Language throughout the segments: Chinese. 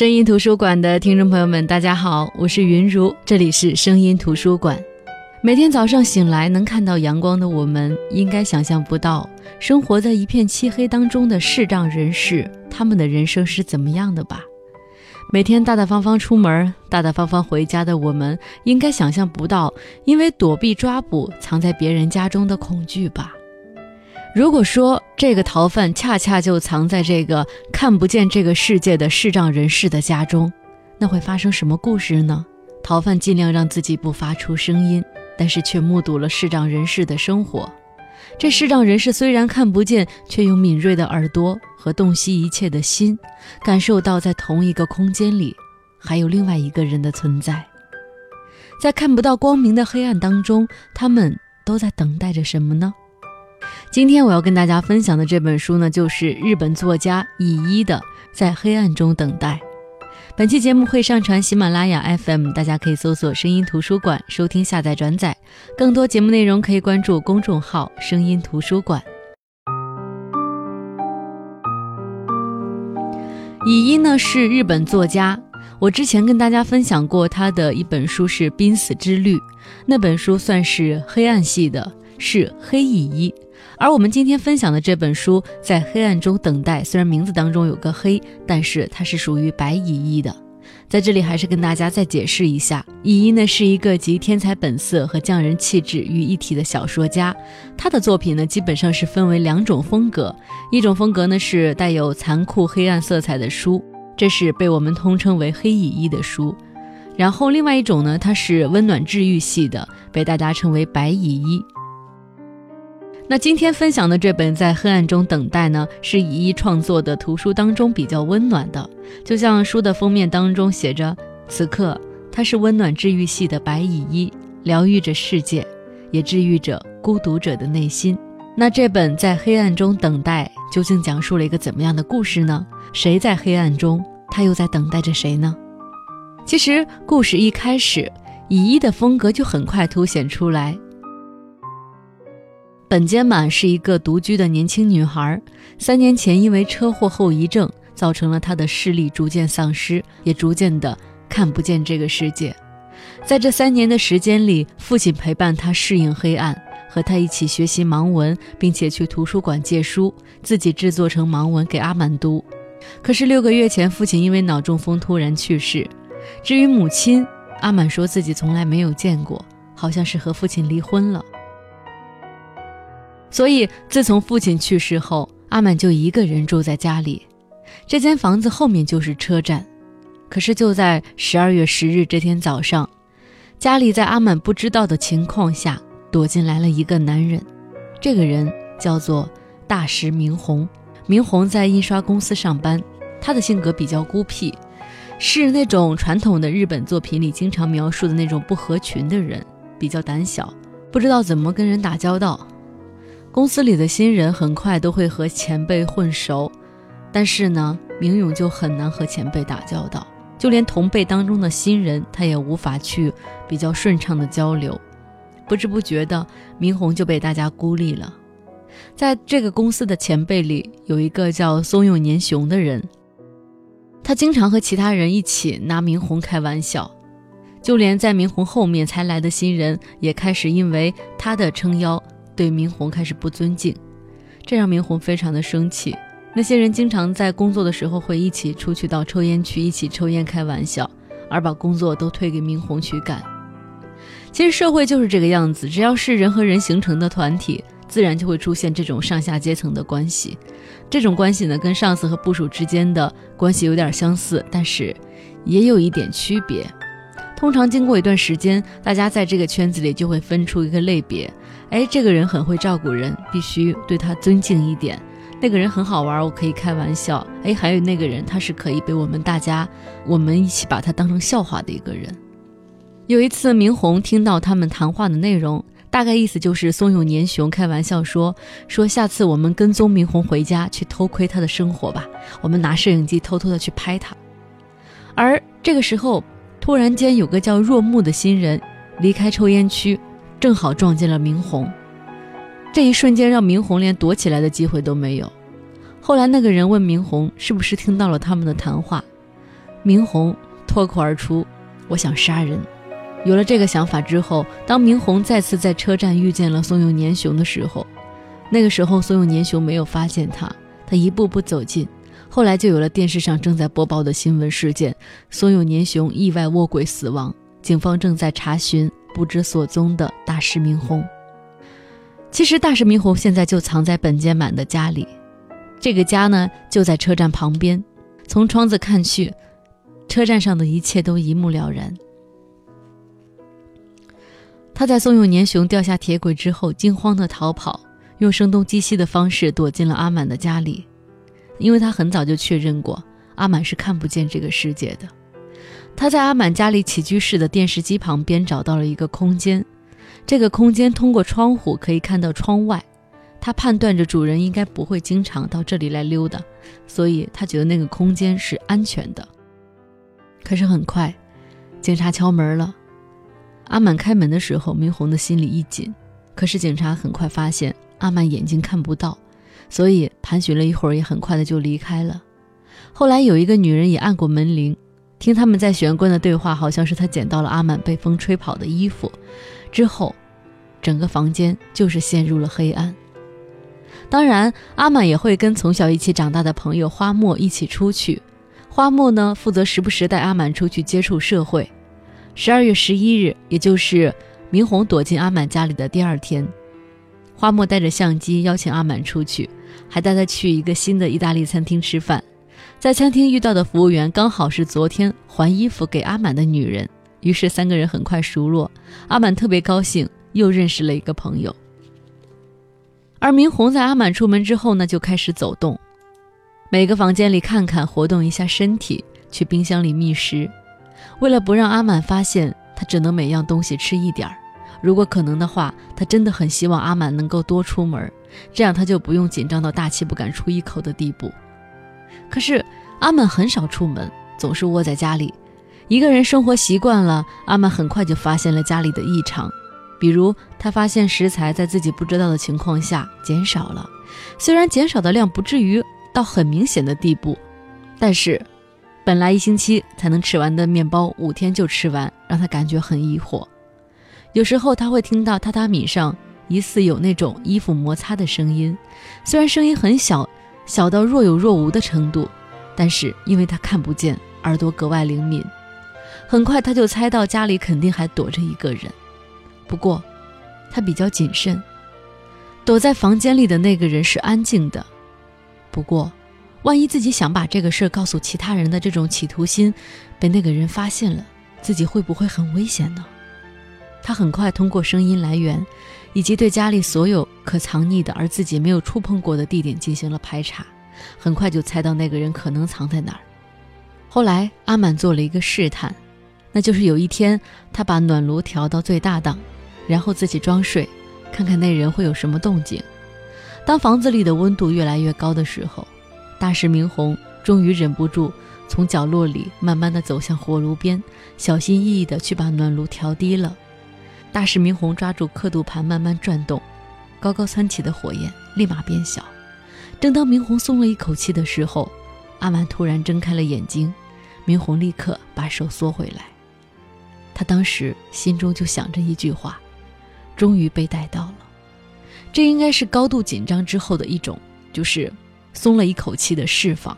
声音图书馆的听众朋友们，大家好，我是云如，这里是声音图书馆。每天早上醒来能看到阳光的我们，应该想象不到生活在一片漆黑当中的视障人士，他们的人生是怎么样的吧？每天大大方方出门，大大方方回家的我们，应该想象不到因为躲避抓捕藏在别人家中的恐惧吧？如果说这个逃犯恰恰就藏在这个看不见这个世界的视障人士的家中，那会发生什么故事呢？逃犯尽量让自己不发出声音，但是却目睹了视障人士的生活。这视障人士虽然看不见，却用敏锐的耳朵和洞悉一切的心，感受到在同一个空间里还有另外一个人的存在。在看不到光明的黑暗当中，他们都在等待着什么呢？今天我要跟大家分享的这本书呢，就是日本作家乙一的《在黑暗中等待》。本期节目会上传喜马拉雅 FM，大家可以搜索“声音图书馆”收听、下载、转载。更多节目内容可以关注公众号“声音图书馆”。乙一呢是日本作家，我之前跟大家分享过他的一本书是《濒死之旅》，那本书算是黑暗系的，是黑乙一。而我们今天分享的这本书，在黑暗中等待，虽然名字当中有个黑，但是它是属于白蚁一的。在这里还是跟大家再解释一下，蚁一呢是一个集天才本色和匠人气质于一体的小说家。他的作品呢基本上是分为两种风格，一种风格呢是带有残酷黑暗色彩的书，这是被我们通称为黑蚁一的书。然后另外一种呢，它是温暖治愈系的，被大家称为白蚁一。那今天分享的这本《在黑暗中等待》呢，是以一创作的图书当中比较温暖的，就像书的封面当中写着：“此刻，他是温暖治愈系的白蚁一，疗愈着世界，也治愈着孤独者的内心。”那这本《在黑暗中等待》究竟讲述了一个怎么样的故事呢？谁在黑暗中？他又在等待着谁呢？其实故事一开始，乙一的风格就很快凸显出来。本间满是一个独居的年轻女孩，三年前因为车祸后遗症，造成了她的视力逐渐丧失，也逐渐的看不见这个世界。在这三年的时间里，父亲陪伴她适应黑暗，和她一起学习盲文，并且去图书馆借书，自己制作成盲文给阿满读。可是六个月前，父亲因为脑中风突然去世。至于母亲，阿满说自己从来没有见过，好像是和父亲离婚了。所以，自从父亲去世后，阿满就一个人住在家里。这间房子后面就是车站。可是就在十二月十日这天早上，家里在阿满不知道的情况下躲进来了一个男人。这个人叫做大石明宏。明宏在印刷公司上班，他的性格比较孤僻，是那种传统的日本作品里经常描述的那种不合群的人，比较胆小，不知道怎么跟人打交道。公司里的新人很快都会和前辈混熟，但是呢，明勇就很难和前辈打交道，就连同辈当中的新人，他也无法去比较顺畅的交流。不知不觉的，明宏就被大家孤立了。在这个公司的前辈里，有一个叫松永年雄的人，他经常和其他人一起拿明宏开玩笑，就连在明宏后面才来的新人，也开始因为他的撑腰。对明宏开始不尊敬，这让明宏非常的生气。那些人经常在工作的时候会一起出去到抽烟区一起抽烟开玩笑，而把工作都推给明宏去干。其实社会就是这个样子，只要是人和人形成的团体，自然就会出现这种上下阶层的关系。这种关系呢，跟上司和部属之间的关系有点相似，但是也有一点区别。通常经过一段时间，大家在这个圈子里就会分出一个类别。哎，这个人很会照顾人，必须对他尊敬一点。那个人很好玩，我可以开玩笑。哎，还有那个人，他是可以被我们大家，我们一起把他当成笑话的一个人。有一次，明宏听到他们谈话的内容，大概意思就是松永年雄开玩笑说：“说下次我们跟踪明宏回家去偷窥他的生活吧，我们拿摄影机偷偷的去拍他。”而这个时候，突然间有个叫若木的新人离开抽烟区。正好撞见了明宏，这一瞬间让明宏连躲起来的机会都没有。后来那个人问明宏是不是听到了他们的谈话，明红脱口而出：“我想杀人。”有了这个想法之后，当明红再次在车站遇见了松永年雄的时候，那个时候松永年雄没有发现他，他一步步走近。后来就有了电视上正在播报的新闻事件：松永年雄意外卧轨死亡，警方正在查询不知所踪的大师明宏。其实大师明宏现在就藏在本间满的家里，这个家呢就在车站旁边，从窗子看去，车站上的一切都一目了然。他在松永年雄掉下铁轨之后，惊慌的逃跑，用声东击西的方式躲进了阿满的家里。因为他很早就确认过，阿满是看不见这个世界的。他在阿满家里起居室的电视机旁边找到了一个空间，这个空间通过窗户可以看到窗外。他判断着主人应该不会经常到这里来溜达，所以他觉得那个空间是安全的。可是很快，警察敲门了。阿满开门的时候，明红的心里一紧。可是警察很快发现阿满眼睛看不到。所以盘旋了一会儿，也很快的就离开了。后来有一个女人也按过门铃，听他们在玄关的对话，好像是他捡到了阿满被风吹跑的衣服。之后，整个房间就是陷入了黑暗。当然，阿满也会跟从小一起长大的朋友花墨一起出去。花墨呢，负责时不时带阿满出去接触社会。十二月十一日，也就是明红躲进阿满家里的第二天，花墨带着相机邀请阿满出去。还带他去一个新的意大利餐厅吃饭，在餐厅遇到的服务员刚好是昨天还衣服给阿满的女人，于是三个人很快熟络。阿满特别高兴，又认识了一个朋友。而明红在阿满出门之后呢，就开始走动，每个房间里看看，活动一下身体，去冰箱里觅食。为了不让阿满发现，他只能每样东西吃一点儿。如果可能的话，他真的很希望阿满能够多出门。这样他就不用紧张到大气不敢出一口的地步。可是阿满很少出门，总是窝在家里。一个人生活习惯了，阿满很快就发现了家里的异常。比如，他发现食材在自己不知道的情况下减少了，虽然减少的量不至于到很明显的地步，但是本来一星期才能吃完的面包，五天就吃完，让他感觉很疑惑。有时候他会听到榻榻米上。疑似有那种衣服摩擦的声音，虽然声音很小，小到若有若无的程度，但是因为他看不见，耳朵格外灵敏。很快他就猜到家里肯定还躲着一个人，不过他比较谨慎，躲在房间里的那个人是安静的。不过，万一自己想把这个事儿告诉其他人的这种企图心被那个人发现了，自己会不会很危险呢？他很快通过声音来源。以及对家里所有可藏匿的而自己没有触碰过的地点进行了排查，很快就猜到那个人可能藏在哪儿。后来阿满做了一个试探，那就是有一天他把暖炉调到最大档，然后自己装睡，看看那人会有什么动静。当房子里的温度越来越高的时候，大石明红终于忍不住从角落里慢慢的走向火炉边，小心翼翼的去把暖炉调低了。大师明红抓住刻度盘慢慢转动，高高蹿起的火焰立马变小。正当明红松了一口气的时候，阿满突然睁开了眼睛，明红立刻把手缩回来。他当时心中就想着一句话：终于被带到了。这应该是高度紧张之后的一种，就是松了一口气的释放。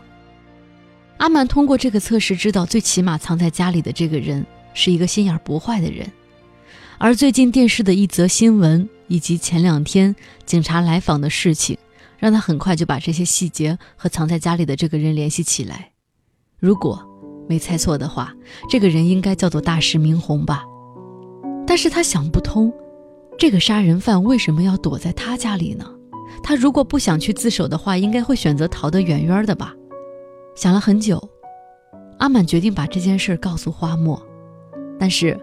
阿满通过这个测试知道，最起码藏在家里的这个人是一个心眼不坏的人。而最近电视的一则新闻，以及前两天警察来访的事情，让他很快就把这些细节和藏在家里的这个人联系起来。如果没猜错的话，这个人应该叫做大师明红吧？但是他想不通，这个杀人犯为什么要躲在他家里呢？他如果不想去自首的话，应该会选择逃得远远的吧？想了很久，阿满决定把这件事告诉花墨，但是。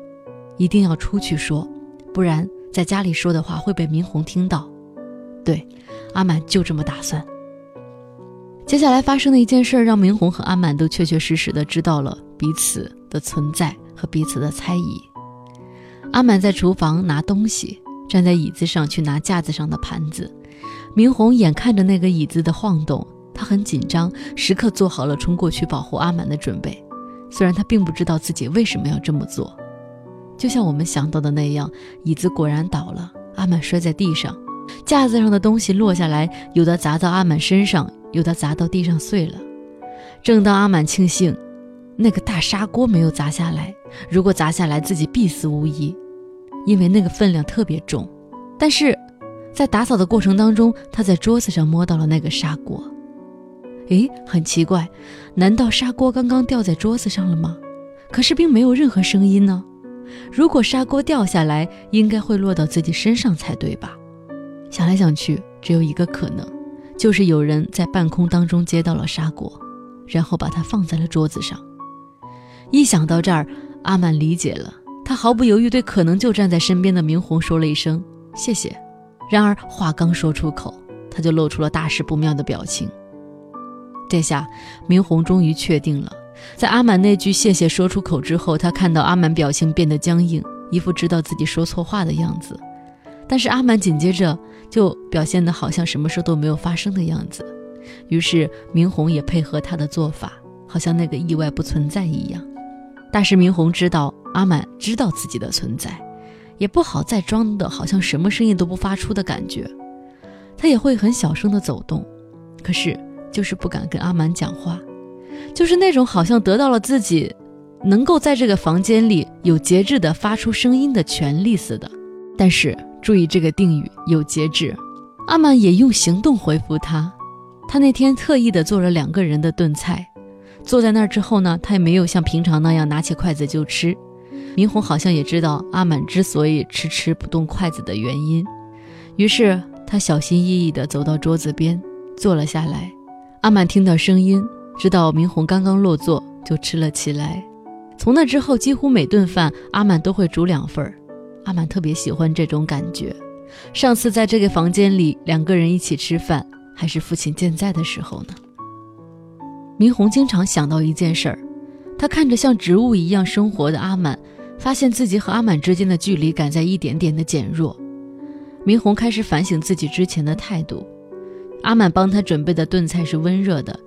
一定要出去说，不然在家里说的话会被明红听到。对，阿满就这么打算。接下来发生的一件事，让明红和阿满都确确实实的知道了彼此的存在和彼此的猜疑。阿满在厨房拿东西，站在椅子上去拿架子上的盘子。明红眼看着那个椅子的晃动，他很紧张，时刻做好了冲过去保护阿满的准备。虽然他并不知道自己为什么要这么做。就像我们想到的那样，椅子果然倒了，阿满摔在地上，架子上的东西落下来，有的砸到阿满身上，有的砸到地上碎了。正当阿满庆幸那个大砂锅没有砸下来，如果砸下来自己必死无疑，因为那个分量特别重。但是，在打扫的过程当中，他在桌子上摸到了那个砂锅。诶，很奇怪，难道砂锅刚刚掉在桌子上了吗？可是并没有任何声音呢。如果砂锅掉下来，应该会落到自己身上才对吧？想来想去，只有一个可能，就是有人在半空当中接到了砂锅，然后把它放在了桌子上。一想到这儿，阿满理解了，他毫不犹豫对可能就站在身边的明红说了一声谢谢。然而话刚说出口，他就露出了大事不妙的表情。这下明红终于确定了。在阿满那句“谢谢”说出口之后，他看到阿满表情变得僵硬，一副知道自己说错话的样子。但是阿满紧接着就表现得好像什么事都没有发生的样子。于是明红也配合他的做法，好像那个意外不存在一样。大师明红知道阿满知道自己的存在，也不好再装的好像什么声音都不发出的感觉。他也会很小声的走动，可是就是不敢跟阿满讲话。就是那种好像得到了自己能够在这个房间里有节制的发出声音的权利似的。但是注意这个定语有节制。阿满也用行动回复他。他那天特意的做了两个人的炖菜，坐在那儿之后呢，他也没有像平常那样拿起筷子就吃。明红好像也知道阿满之所以迟迟不动筷子的原因，于是他小心翼翼地走到桌子边坐了下来。阿满听到声音。知道明红刚刚落座，就吃了起来。从那之后，几乎每顿饭阿满都会煮两份儿。阿满特别喜欢这种感觉。上次在这个房间里两个人一起吃饭，还是父亲健在的时候呢。明红经常想到一件事儿，他看着像植物一样生活的阿满，发现自己和阿满之间的距离感在一点点的减弱。明红开始反省自己之前的态度。阿满帮他准备的炖菜是温热的。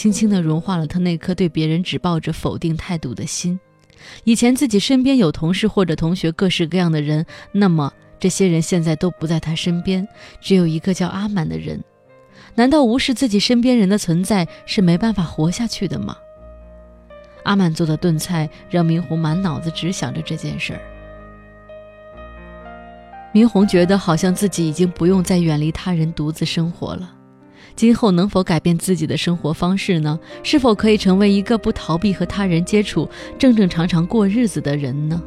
轻轻地融化了他那颗对别人只抱着否定态度的心。以前自己身边有同事或者同学，各式各样的人，那么这些人现在都不在他身边，只有一个叫阿满的人。难道无视自己身边人的存在是没办法活下去的吗？阿满做的炖菜让明红满脑子只想着这件事儿。明红觉得好像自己已经不用再远离他人独自生活了。今后能否改变自己的生活方式呢？是否可以成为一个不逃避和他人接触、正正常常过日子的人呢？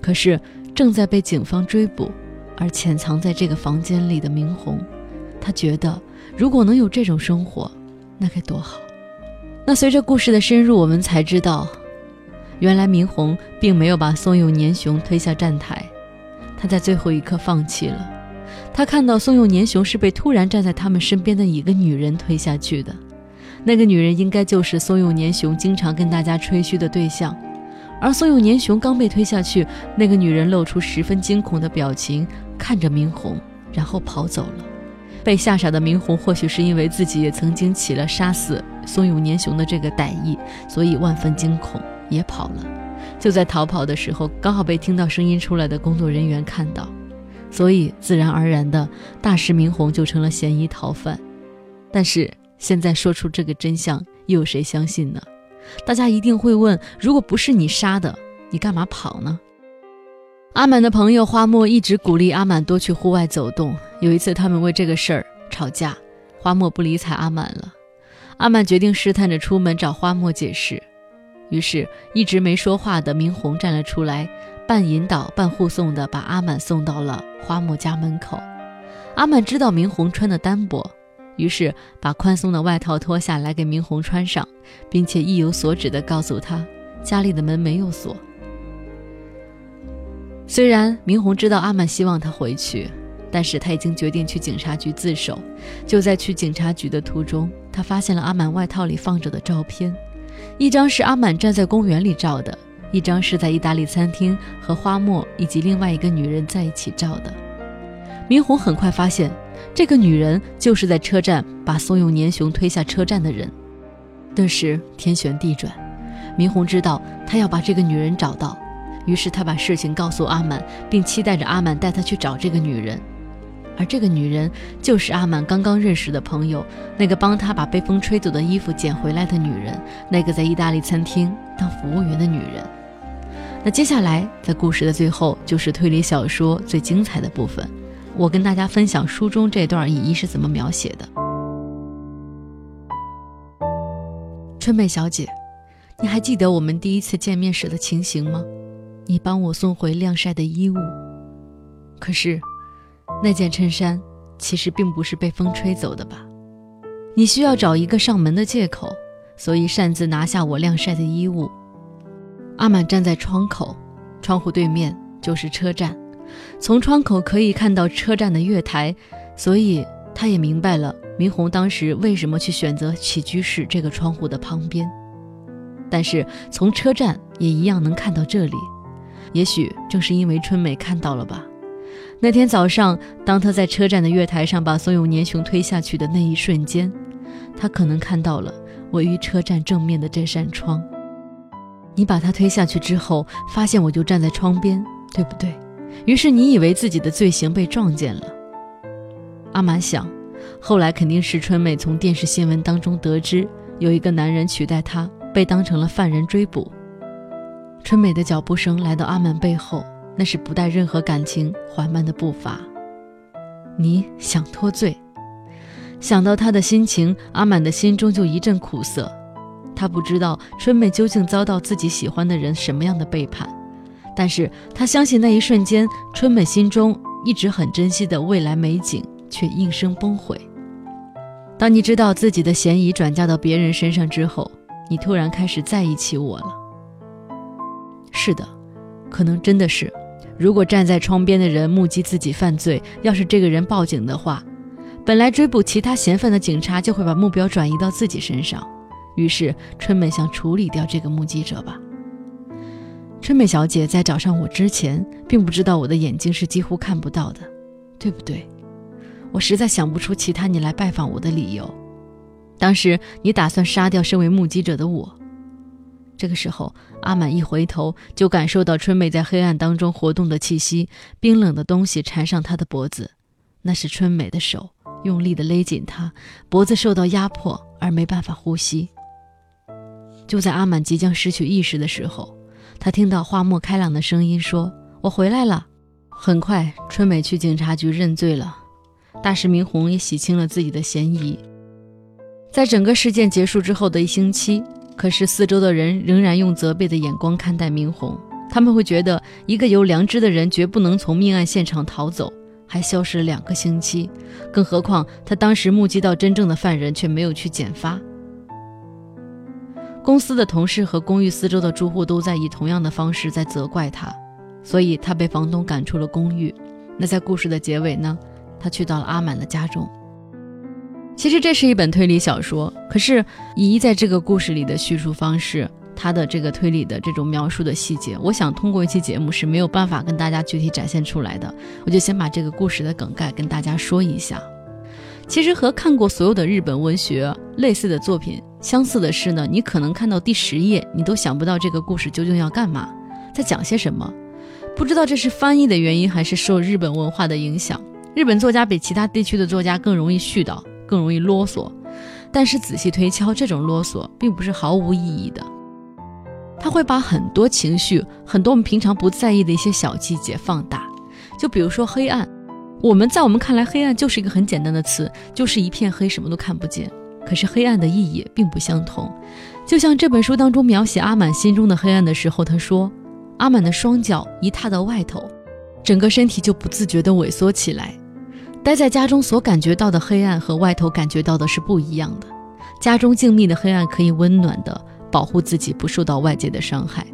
可是正在被警方追捕而潜藏在这个房间里的明红，他觉得如果能有这种生活，那该多好。那随着故事的深入，我们才知道，原来明红并没有把松永年雄推下站台，他在最后一刻放弃了。他看到松永年雄是被突然站在他们身边的一个女人推下去的，那个女人应该就是松永年雄经常跟大家吹嘘的对象。而松永年雄刚被推下去，那个女人露出十分惊恐的表情，看着明红，然后跑走了。被吓傻的明红或许是因为自己也曾经起了杀死松永年雄的这个歹意，所以万分惊恐，也跑了。就在逃跑的时候，刚好被听到声音出来的工作人员看到。所以，自然而然的，大师明宏就成了嫌疑逃犯。但是，现在说出这个真相，又有谁相信呢？大家一定会问：如果不是你杀的，你干嘛跑呢？阿满的朋友花墨一直鼓励阿满多去户外走动。有一次，他们为这个事儿吵架，花墨不理睬阿满了。阿满决定试探着出门找花墨解释。于是，一直没说话的明红站了出来。半引导半护送的把阿满送到了花木家门口。阿满知道明红穿的单薄，于是把宽松的外套脱下来给明红穿上，并且意有所指地告诉他家里的门没有锁。虽然明红知道阿满希望他回去，但是他已经决定去警察局自首。就在去警察局的途中，他发现了阿满外套里放着的照片，一张是阿满站在公园里照的。一张是在意大利餐厅和花墨以及另外一个女人在一起照的。明红很快发现，这个女人就是在车站把松永年雄推下车站的人。顿时天旋地转，明红知道他要把这个女人找到，于是他把事情告诉阿满，并期待着阿满带他去找这个女人。而这个女人就是阿满刚刚认识的朋友，那个帮他把被风吹走的衣服捡回来的女人，那个在意大利餐厅当服务员的女人。那接下来，在故事的最后，就是推理小说最精彩的部分。我跟大家分享书中这段乙一是怎么描写的。春美小姐，你还记得我们第一次见面时的情形吗？你帮我送回晾晒的衣物，可是。那件衬衫其实并不是被风吹走的吧？你需要找一个上门的借口，所以擅自拿下我晾晒的衣物。阿满站在窗口，窗户对面就是车站，从窗口可以看到车站的月台，所以他也明白了明红当时为什么去选择起居室这个窗户的旁边。但是从车站也一样能看到这里，也许正是因为春美看到了吧。那天早上，当他在车站的月台上把松永年雄推下去的那一瞬间，他可能看到了位于车站正面的这扇窗。你把他推下去之后，发现我就站在窗边，对不对？于是你以为自己的罪行被撞见了。阿满想，后来肯定是春美从电视新闻当中得知，有一个男人取代他，被当成了犯人追捕。春美的脚步声来到阿满背后。那是不带任何感情、缓慢的步伐。你想脱罪？想到他的心情，阿满的心中就一阵苦涩。他不知道春美究竟遭到自己喜欢的人什么样的背叛，但是他相信那一瞬间，春美心中一直很珍惜的未来美景却应声崩毁。当你知道自己的嫌疑转嫁到别人身上之后，你突然开始在意起我了。是的，可能真的是。如果站在窗边的人目击自己犯罪，要是这个人报警的话，本来追捕其他嫌犯的警察就会把目标转移到自己身上。于是春美想处理掉这个目击者吧。春美小姐在找上我之前，并不知道我的眼睛是几乎看不到的，对不对？我实在想不出其他你来拜访我的理由。当时你打算杀掉身为目击者的我。这个时候，阿满一回头，就感受到春美在黑暗当中活动的气息，冰冷的东西缠上他的脖子，那是春美的手，用力地勒紧他脖子，受到压迫而没办法呼吸。就在阿满即将失去意识的时候，他听到花木开朗的声音说：“我回来了。”很快，春美去警察局认罪了，大石明宏也洗清了自己的嫌疑。在整个事件结束之后的一星期。可是四周的人仍然用责备的眼光看待明宏，他们会觉得一个有良知的人绝不能从命案现场逃走，还消失了两个星期，更何况他当时目击到真正的犯人却没有去检发。公司的同事和公寓四周的住户都在以同样的方式在责怪他，所以他被房东赶出了公寓。那在故事的结尾呢？他去到了阿满的家中。其实这是一本推理小说，可是以一在这个故事里的叙述方式，他的这个推理的这种描述的细节，我想通过一期节目是没有办法跟大家具体展现出来的。我就先把这个故事的梗概跟大家说一下。其实和看过所有的日本文学类似的作品相似的是呢，你可能看到第十页，你都想不到这个故事究竟要干嘛，在讲些什么。不知道这是翻译的原因，还是受日本文化的影响，日本作家比其他地区的作家更容易絮叨。更容易啰嗦，但是仔细推敲，这种啰嗦并不是毫无意义的。他会把很多情绪、很多我们平常不在意的一些小细节放大。就比如说黑暗，我们在我们看来，黑暗就是一个很简单的词，就是一片黑，什么都看不见。可是黑暗的意义并不相同。就像这本书当中描写阿满心中的黑暗的时候，他说：“阿满的双脚一踏到外头，整个身体就不自觉地萎缩起来。”待在家中所感觉到的黑暗和外头感觉到的是不一样的。家中静谧的黑暗可以温暖的保护自己不受到外界的伤害，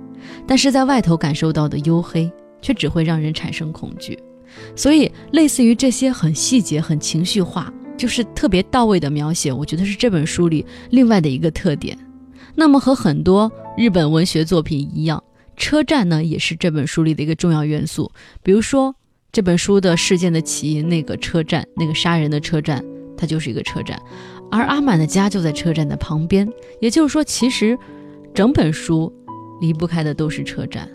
但是在外头感受到的幽黑却只会让人产生恐惧。所以，类似于这些很细节、很情绪化，就是特别到位的描写，我觉得是这本书里另外的一个特点。那么，和很多日本文学作品一样，车站呢也是这本书里的一个重要元素。比如说。这本书的事件的起因，那个车站，那个杀人的车站，它就是一个车站，而阿满的家就在车站的旁边。也就是说，其实整本书离不开的都是车站。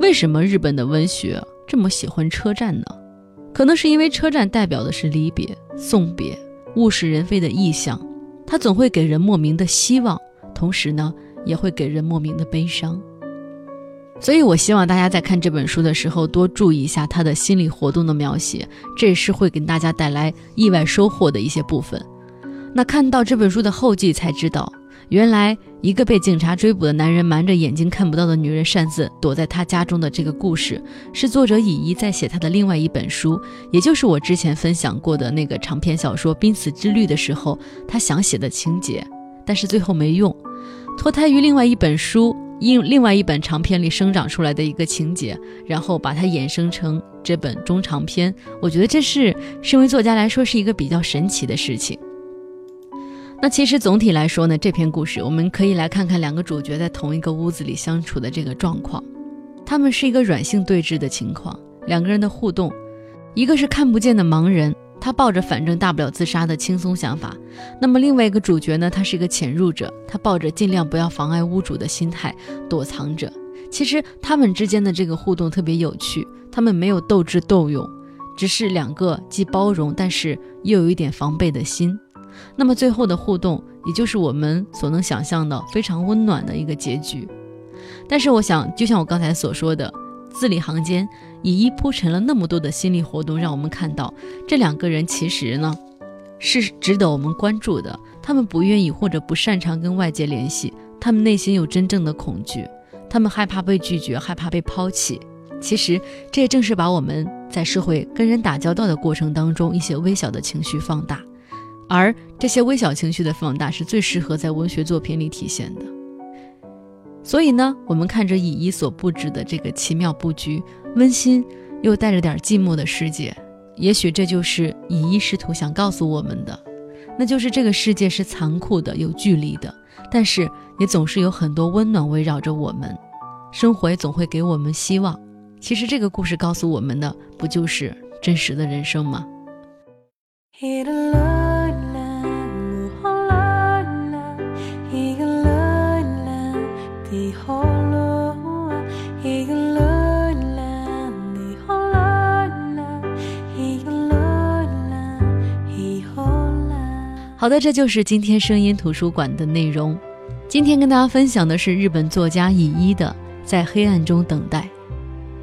为什么日本的文学这么喜欢车站呢？可能是因为车站代表的是离别、送别、物是人非的意象，它总会给人莫名的希望，同时呢，也会给人莫名的悲伤。所以，我希望大家在看这本书的时候，多注意一下他的心理活动的描写，这也是会给大家带来意外收获的一些部分。那看到这本书的后记才知道，原来一个被警察追捕的男人瞒着眼睛看不到的女人擅自躲在他家中的这个故事，是作者乙一在写他的另外一本书，也就是我之前分享过的那个长篇小说《濒死之旅》的时候，他想写的情节，但是最后没用，脱胎于另外一本书。因另外一本长篇里生长出来的一个情节，然后把它衍生成这本中长篇，我觉得这是身为作家来说是一个比较神奇的事情。那其实总体来说呢，这篇故事我们可以来看看两个主角在同一个屋子里相处的这个状况，他们是一个软性对峙的情况，两个人的互动，一个是看不见的盲人。他抱着反正大不了自杀的轻松想法，那么另外一个主角呢？他是一个潜入者，他抱着尽量不要妨碍屋主的心态躲藏着。其实他们之间的这个互动特别有趣，他们没有斗智斗勇，只是两个既包容但是又有一点防备的心。那么最后的互动，也就是我们所能想象的非常温暖的一个结局。但是我想，就像我刚才所说的。字里行间，以一铺陈了那么多的心理活动，让我们看到这两个人其实呢是值得我们关注的。他们不愿意或者不擅长跟外界联系，他们内心有真正的恐惧，他们害怕被拒绝，害怕被抛弃。其实这也正是把我们在社会跟人打交道的过程当中一些微小的情绪放大，而这些微小情绪的放大是最适合在文学作品里体现的。所以呢，我们看着乙一所布置的这个奇妙布局，温馨又带着点寂寞的世界，也许这就是乙一试图想告诉我们的，那就是这个世界是残酷的、有距离的，但是也总是有很多温暖围绕着我们，生活也总会给我们希望。其实这个故事告诉我们的，不就是真实的人生吗？的，这就是今天声音图书馆的内容。今天跟大家分享的是日本作家乙一的《在黑暗中等待》。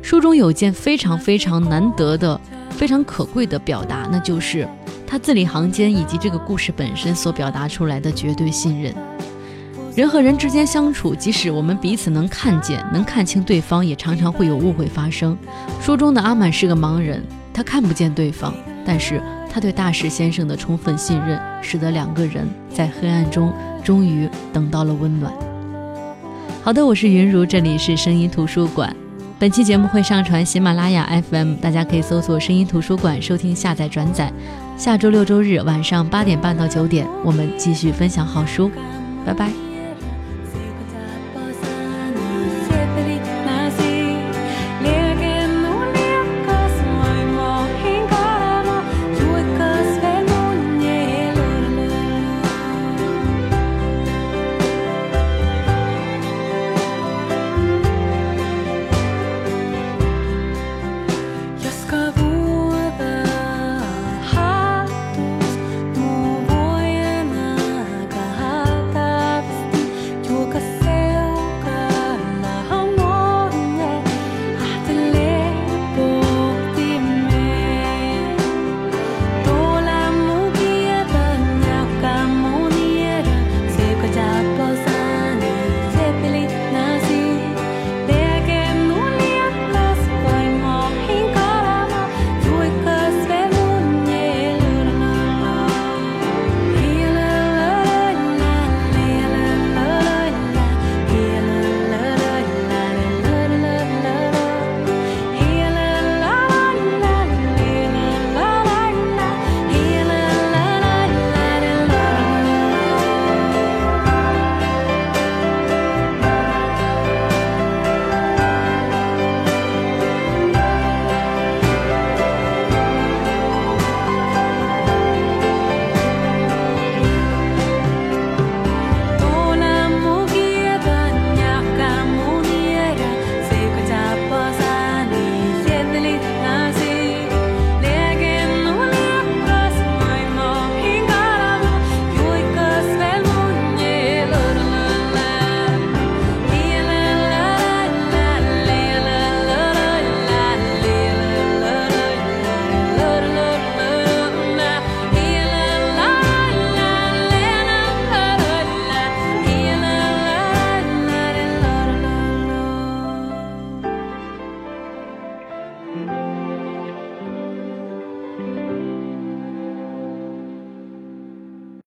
书中有件非常非常难得的、非常可贵的表达，那就是他字里行间以及这个故事本身所表达出来的绝对信任。人和人之间相处，即使我们彼此能看见、能看清对方，也常常会有误会发生。书中的阿满是个盲人，他看不见对方，但是。他对大石先生的充分信任，使得两个人在黑暗中终于等到了温暖。好的，我是云如，这里是声音图书馆。本期节目会上传喜马拉雅 FM，大家可以搜索“声音图书馆”收听、下载、转载。下周六周日晚上八点半到九点，我们继续分享好书。拜拜。